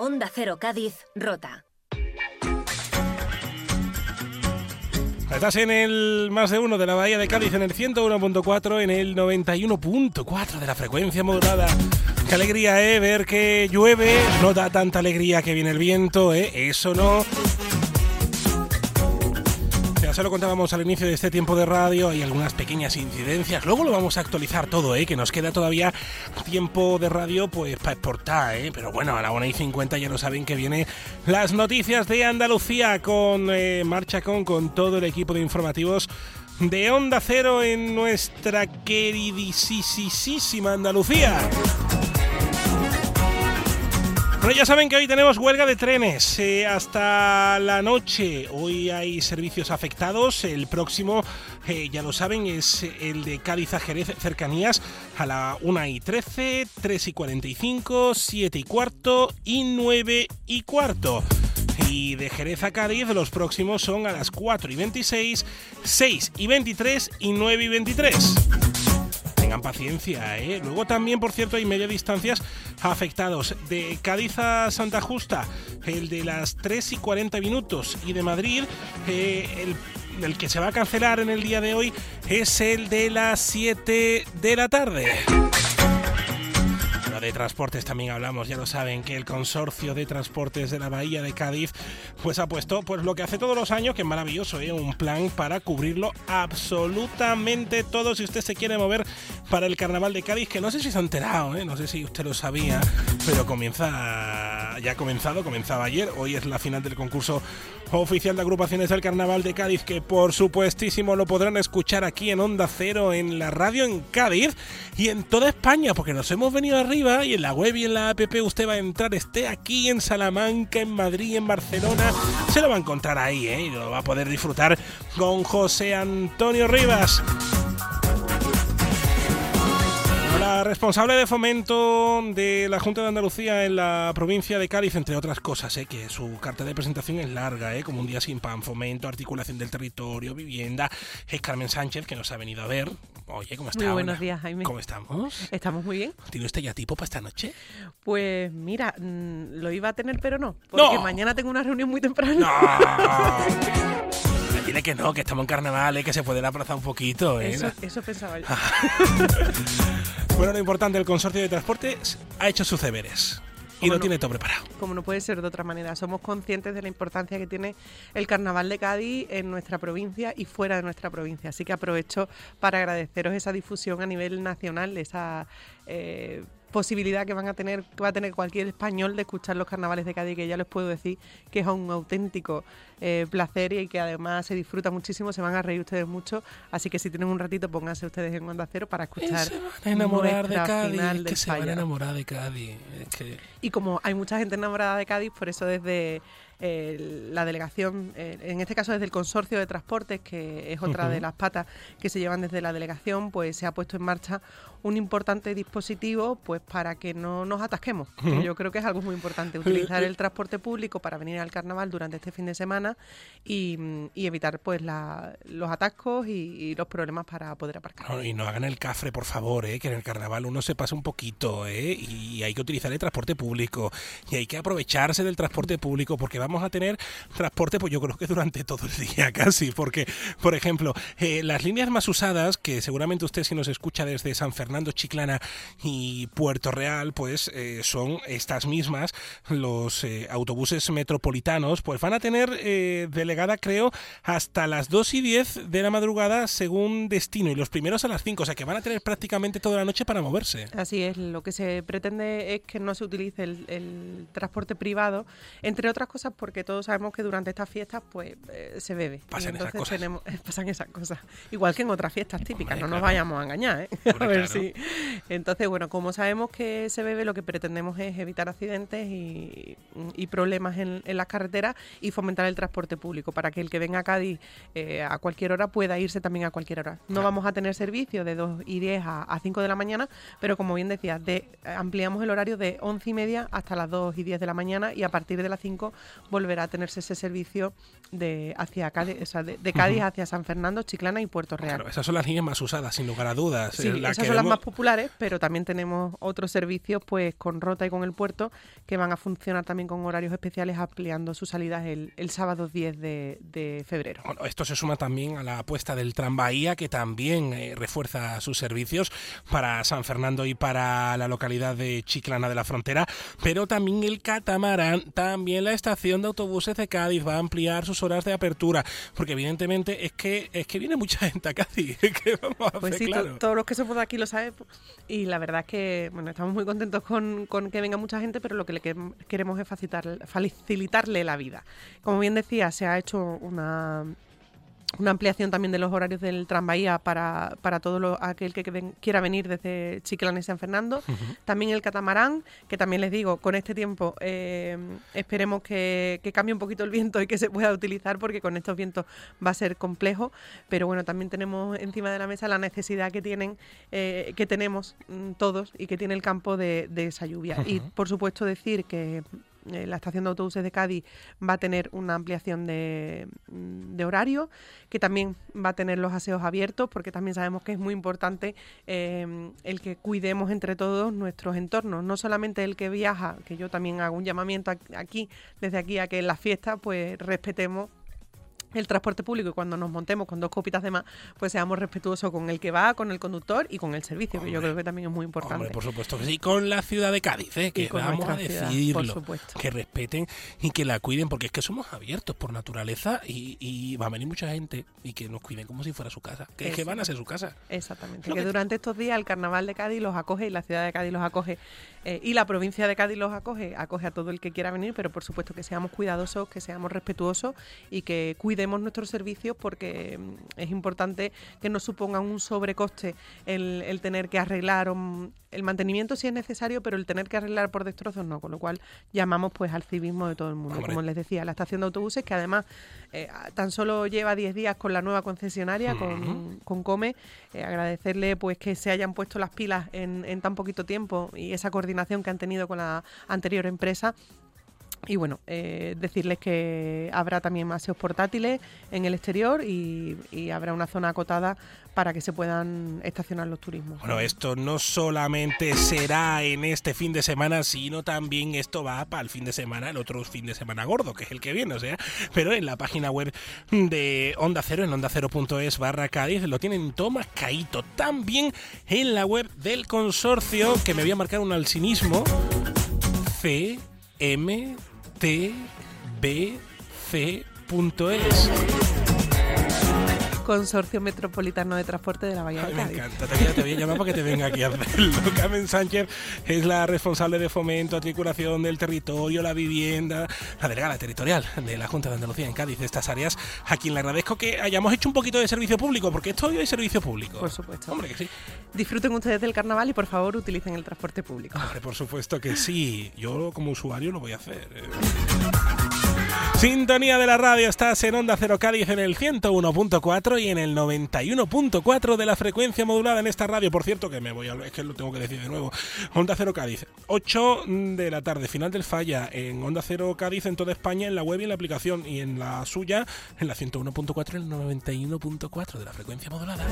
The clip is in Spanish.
Onda Cero Cádiz, Rota. Estás en el más de uno de la Bahía de Cádiz, en el 101.4, en el 91.4 de la frecuencia modulada. Qué alegría, ¿eh? Ver que llueve, no da tanta alegría que viene el viento, ¿eh? Eso no. Ya lo contábamos al inicio de este tiempo de radio, hay algunas pequeñas incidencias. Luego lo vamos a actualizar todo, ¿eh? que nos queda todavía tiempo de radio pues para exportar. ¿eh? Pero bueno, a la 1 y 50 ya lo saben que vienen las noticias de Andalucía con eh, Marcha con, con todo el equipo de informativos de Onda Cero en nuestra queridísima Andalucía. Bueno, ya saben que hoy tenemos huelga de trenes eh, hasta la noche. Hoy hay servicios afectados. El próximo, eh, ya lo saben, es el de Cádiz a Jerez cercanías a la 1 y 13, 3 y 45, 7 y cuarto y 9 y cuarto. Y de Jerez a Cádiz los próximos son a las 4 y 26, 6 y 23 y 9 y 23 tengan paciencia, ¿eh? Luego también, por cierto, hay media distancias afectados. De Cádiz a Santa Justa, el de las 3 y 40 minutos. Y de Madrid, eh, el, el que se va a cancelar en el día de hoy es el de las 7 de la tarde de transportes también hablamos, ya lo saben, que el consorcio de transportes de la Bahía de Cádiz pues ha puesto pues lo que hace todos los años, que es maravilloso, ¿eh? un plan para cubrirlo absolutamente todo si usted se quiere mover para el carnaval de Cádiz, que no sé si se ha enterado, ¿eh? no sé si usted lo sabía, pero comienza, ya ha comenzado, comenzaba ayer, hoy es la final del concurso oficial de agrupaciones del carnaval de Cádiz, que por supuestísimo lo podrán escuchar aquí en Onda Cero, en la radio en Cádiz y en toda España, porque nos hemos venido arriba y en la web y en la app usted va a entrar, esté aquí en Salamanca, en Madrid, en Barcelona, se lo va a encontrar ahí, ¿eh? Y lo va a poder disfrutar con José Antonio Rivas. La responsable de fomento de la Junta de Andalucía en la provincia de Cádiz, entre otras cosas, ¿eh? que su carta de presentación es larga, ¿eh? como un día sin pan, fomento, articulación del territorio, vivienda, es Carmen Sánchez, que nos ha venido a ver. Oye, ¿cómo está? Muy buenos días, Jaime. ¿Cómo estamos? Estamos muy bien. ¿Tiene usted ya tipo para esta noche? Pues mira, lo iba a tener, pero no. Porque ¡No! mañana tengo una reunión muy temprano. ¡No! Dile que no, que estamos en carnaval, ¿eh? que se puede aplazar un poquito. ¿eh? Eso, eso pensaba yo. Bueno, lo importante, el consorcio de transportes ha hecho sus deberes. Y ¿Cómo lo no? tiene todo preparado. Como no puede ser de otra manera. Somos conscientes de la importancia que tiene el Carnaval de Cádiz en nuestra provincia y fuera de nuestra provincia. Así que aprovecho para agradeceros esa difusión a nivel nacional, esa eh, posibilidad que van a tener, que va a tener cualquier español de escuchar los carnavales de Cádiz, que ya les puedo decir que es un auténtico eh, placer y que además se disfruta muchísimo, se van a reír ustedes mucho. Así que si tienen un ratito, pónganse ustedes en Onda Cero para escuchar. se van a enamorar de Cádiz, es que se van a enamorar de Cádiz. es que- Y como hay mucha gente enamorada de Cádiz, por eso desde eh, la delegación, eh, en este caso desde el consorcio de transportes, que es otra de las patas que se llevan desde la delegación, pues se ha puesto en marcha un importante dispositivo pues para que no nos atasquemos. que yo creo que es algo muy importante, utilizar el transporte público para venir al carnaval durante este fin de semana y, y evitar pues la- los atascos y, y los problemas para poder aparcar. No, y no hagan el cafre, por favor, ¿eh? que en el carnaval uno se pasa un poquito ¿eh? y hay que utilizar el transporte público y hay que aprovecharse del transporte público porque vamos a tener transporte, pues yo creo que durante todo el día casi, porque, por ejemplo, eh, las líneas más usadas, que seguramente usted si nos escucha desde San Fernando, Chiclana y Puerto Real, pues eh, son estas mismas, los eh, autobuses metropolitanos, pues van a tener delegada, creo, hasta las 2 y 10 de la madrugada según destino y los primeros a las 5, o sea que van a tener prácticamente toda la noche para moverse. Así es, lo que se pretende es que no se utilice el transporte privado, entre otras cosas porque todos sabemos que durante estas fiestas pues eh, se bebe. Pasan y esas entonces cosas. tenemos, pasan esas cosas. Igual que en otras fiestas típicas, Hombre, no nos claro. vayamos a engañar, ¿eh? a ver claro. si. Entonces, bueno, como sabemos que se bebe, lo que pretendemos es evitar accidentes y, y problemas en, en las carreteras y fomentar el transporte público para que el que venga a Cádiz eh, a cualquier hora pueda irse también a cualquier hora. No Claro. vamos a tener servicio de 2 y 10 a, a 5 de la mañana, pero como bien decías, de, ampliamos el horario de 11 y media hasta las 2 y 10 de la mañana y a partir de las 5 volverá a tenerse ese servicio de hacia Cádiz, o sea, de, Cádiz hacia San Fernando, Chiclana y Puerto Real. Claro, esas son las líneas más usadas, sin lugar a dudas. Sí, esas son las más populares, pero también tenemos otros servicios, pues con Rota y con el puerto, que van a funcionar también con horarios especiales, ampliando sus salidas el, sábado 10 de, febrero. Bueno, esto se suma también a la apuesta del Tranvía, que también eh, refuerza sus servicios para San Fernando y para la localidad de Chiclana de la Frontera, pero también el catamarán, también la estación de autobuses de Cádiz va a ampliar sus horas de apertura, porque evidentemente es que es que viene mucha gente a Cádiz, que vamos a pues sí, todos los que somos de aquí lo saben, y la verdad es que bueno, estamos muy contentos con, con que venga mucha gente, pero lo que le queremos es facilitar, facilitarle la vida. Como bien decía, se ha hecho una una ampliación también de los horarios del tranvía para, para todo aquel que, quiera venir desde Chiclana y San Fernando. También el catamarán, que también les digo, con este tiempo eh, esperemos que, cambie un poquito el viento y que se pueda utilizar, porque con estos vientos va a ser complejo. Pero bueno, también tenemos encima de la mesa la necesidad que tienen, eh, que tenemos mm, todos y que tiene el campo de, esa lluvia. Y por supuesto decir que eh, la estación de autobuses de Cádiz va a tener una ampliación de, horario, que también va a tener los aseos abiertos, porque también sabemos que es muy importante eh, el que cuidemos entre todos nuestros entornos, no solamente el que viaja, que yo también hago un llamamiento aquí, desde aquí, a que en las fiestas pues respetemos el transporte público y cuando nos montemos con dos copitas de más, pues seamos respetuosos con el que va, con el conductor y con el servicio, que yo creo que también es muy importante. Hombre, por supuesto que sí, con la ciudad de Cádiz, ¿eh? que vamos a decirlo, que respeten y que la cuiden, porque es que somos abiertos por naturaleza y, va a venir mucha gente y que nos cuiden como si fuera su casa, que es que van a ser su casa. Exactamente, que, durante estos días el carnaval de Cádiz los acoge y la ciudad de Cádiz los acoge eh, y la provincia de Cádiz los acoge, acoge a todo el que quiera venir, pero por supuesto que seamos cuidadosos, que seamos respetuosos y que cuidemos nuestros servicios porque mm, es importante que no supongan un sobrecoste el, tener que arreglar el mantenimiento si es necesario, pero el tener que arreglar por destrozos no, con lo cual llamamos pues al civismo de todo el mundo. Como les decía, la estación de autobuses que además eh, tan solo lleva 10 días con la nueva concesionaria, con, con, Come, eh, agradecerle pues que se hayan puesto las pilas en, en tan poquito tiempo y esa coordinación que han tenido con la anterior empresa y bueno, eh, decirles que habrá también aseos portátiles en el exterior y, habrá una zona acotada para que se puedan estacionar los turismos. Bueno, esto no solamente será en este fin de semana, sino también esto va para el fin de semana, el otro fin de semana gordo, que es el que viene, o sea, pero en la página web de Onda Cero, en onda cero.es barra Cádiz, lo tienen todo caíto. También en la web del consorcio, que me voy a marcar un alcinismo, CM tbc.es. Consorcio Metropolitano de Transporte de la Bahía de Cádiz. Me encanta, te, voy a llamar para que te venga aquí a hacerlo. Carmen Sánchez es la responsable de fomento, articulación del territorio, la vivienda, la delegada territorial de la Junta de Andalucía en Cádiz, de estas áreas, a quien le agradezco que hayamos hecho un poquito de servicio público, porque esto hoy es servicio público. Por supuesto. Hombre, que sí. Disfruten ustedes del carnaval y por favor utilicen el transporte público. Hombre, por supuesto que sí. Yo como usuario lo voy a hacer. Sintonía de la radio, estás en Onda Cero Cádiz en el 101.4 y en el 91.4 de la frecuencia modulada en esta radio. Por cierto, que me voy a. Es que lo tengo que decir de nuevo. Onda Cero Cádiz, 8 de la tarde, final del falla en Onda Cero Cádiz en toda España, en la web y en la aplicación. Y en la suya, en la 101.4 y el 91.4 de la frecuencia modulada.